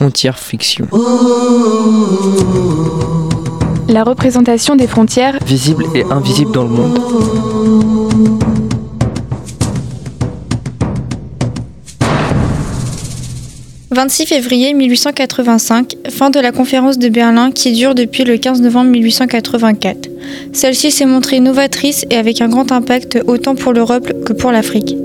Frontières Fiction. La représentation des frontières visibles et invisibles dans le monde. « 26 février 1885, fin de la conférence de Berlin qui dure depuis le 15 novembre 1884. Celle-ci s'est montrée novatrice et avec un grand impact autant pour l'Europe que pour l'Afrique.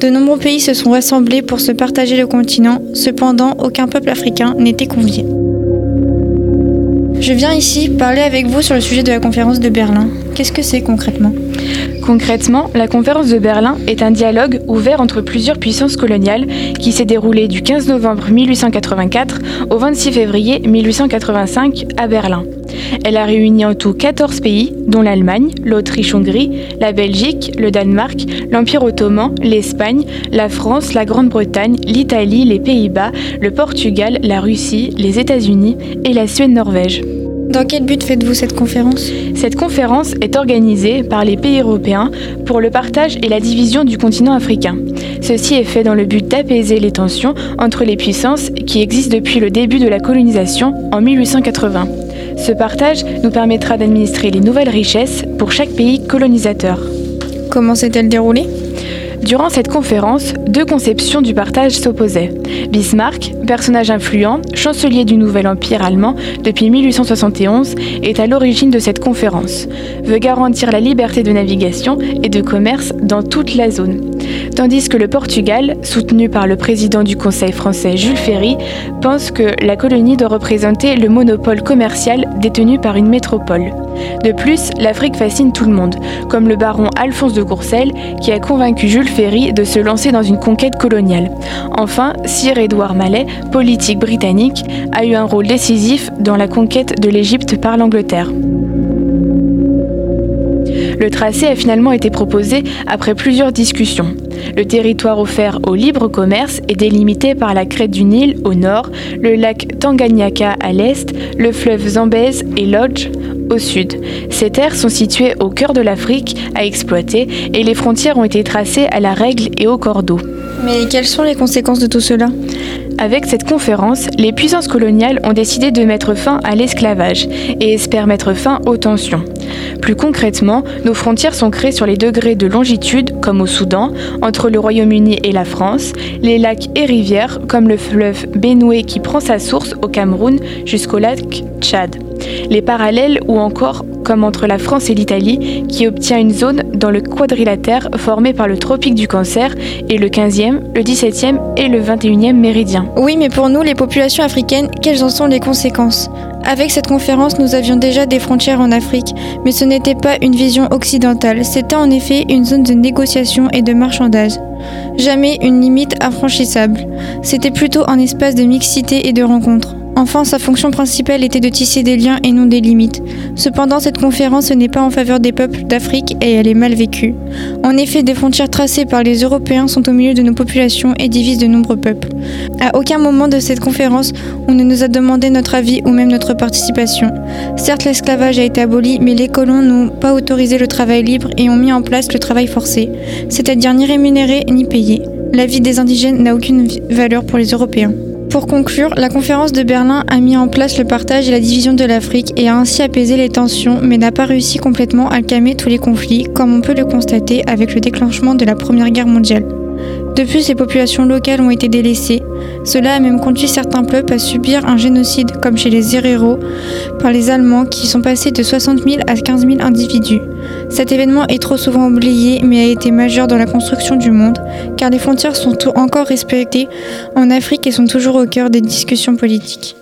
De nombreux pays se sont rassemblés pour se partager le continent, cependant aucun peuple africain n'était convié. Je viens ici parler avec vous sur le sujet de la conférence de Berlin. Qu'est-ce que c'est concrètement? Concrètement, la conférence de Berlin est un dialogue ouvert entre plusieurs puissances coloniales qui s'est déroulé du 15 novembre 1884 au 26 février 1885 à Berlin. Elle a réuni en tout 14 pays, dont l'Allemagne, l'Autriche-Hongrie, la Belgique, le Danemark, l'Empire ottoman, l'Espagne, la France, la Grande-Bretagne, l'Italie, les Pays-Bas, le Portugal, la Russie, les États-Unis et la Suède-Norvège. Dans quel but faites-vous cette conférence? Cette conférence est organisée par les pays européens pour le partage et la division du continent africain. Ceci est fait dans le but d'apaiser les tensions entre les puissances qui existent depuis le début de la colonisation en 1880. Ce partage nous permettra d'administrer les nouvelles richesses pour chaque pays colonisateur. Comment s'est-elle déroulée? Durant cette conférence, deux conceptions du partage s'opposaient. Bismarck, personnage influent, chancelier du nouvel empire allemand depuis 1871, est à l'origine de cette conférence, veut garantir la liberté de navigation et de commerce dans toute la zone. Tandis que le Portugal, soutenu par le président du Conseil français Jules Ferry, pense que la colonie doit représenter le monopole commercial détenu par une métropole. De plus, l'Afrique fascine tout le monde, comme le baron Alphonse de Courcelles qui a convaincu Jules Ferry de se lancer dans une conquête coloniale. Enfin, Sir Edward Mallet, politique britannique, a eu un rôle décisif dans la conquête de l'Égypte par l'Angleterre. Le tracé a finalement été proposé après plusieurs discussions. Le territoire offert au libre commerce est délimité par la crête du Nil au nord, le lac Tanganyika à l'est, le fleuve Zambèze et Lodge au sud. Ces terres sont situées au cœur de l'Afrique à exploiter et les frontières ont été tracées à la règle et au cordeau. Mais quelles sont les conséquences de tout cela? Avec cette conférence, les puissances coloniales ont décidé de mettre fin à l'esclavage et espèrent mettre fin aux tensions. Plus concrètement, nos frontières sont créées sur les degrés de longitude, comme au Soudan, entre le Royaume-Uni et la France, les lacs et rivières, comme le fleuve Benoué qui prend sa source au Cameroun jusqu'au lac Tchad. Les parallèles ou encore comme entre la France et l'Italie, qui obtient une zone dans le quadrilatère formé par le tropique du Cancer et le 15e, le 17e et le 21e méridien. Oui, mais pour nous, les populations africaines, quelles en sont les conséquences? Avec cette conférence, nous avions déjà des frontières en Afrique, mais ce n'était pas une vision occidentale, c'était en effet une zone de négociation et de marchandage. Jamais une limite infranchissable. C'était plutôt un espace de mixité et de rencontre. Enfin, sa fonction principale était de tisser des liens et non des limites. Cependant, cette conférence n'est pas en faveur des peuples d'Afrique et elle est mal vécue. En effet, des frontières tracées par les Européens sont au milieu de nos populations et divisent de nombreux peuples. À aucun moment de cette conférence, on ne nous a demandé notre avis ou même notre participation. Certes, l'esclavage a été aboli, mais les colons n'ont pas autorisé le travail libre et ont mis en place le travail forcé, c'est-à-dire ni rémunéré ni payé. La vie des indigènes n'a aucune valeur pour les Européens. Pour conclure, la conférence de Berlin a mis en place le partage et la division de l'Afrique et a ainsi apaisé les tensions, mais n'a pas réussi complètement à calmer tous les conflits, comme on peut le constater avec le déclenchement de la Première Guerre mondiale. De plus, les populations locales ont été délaissées. Cela a même conduit certains peuples à subir un génocide, comme chez les Herero, par les Allemands, qui sont passés de 60 000 à 15 000 individus. Cet événement est trop souvent oublié, mais a été majeur dans la construction du monde, car les frontières sont encore respectées en Afrique et sont toujours au cœur des discussions politiques.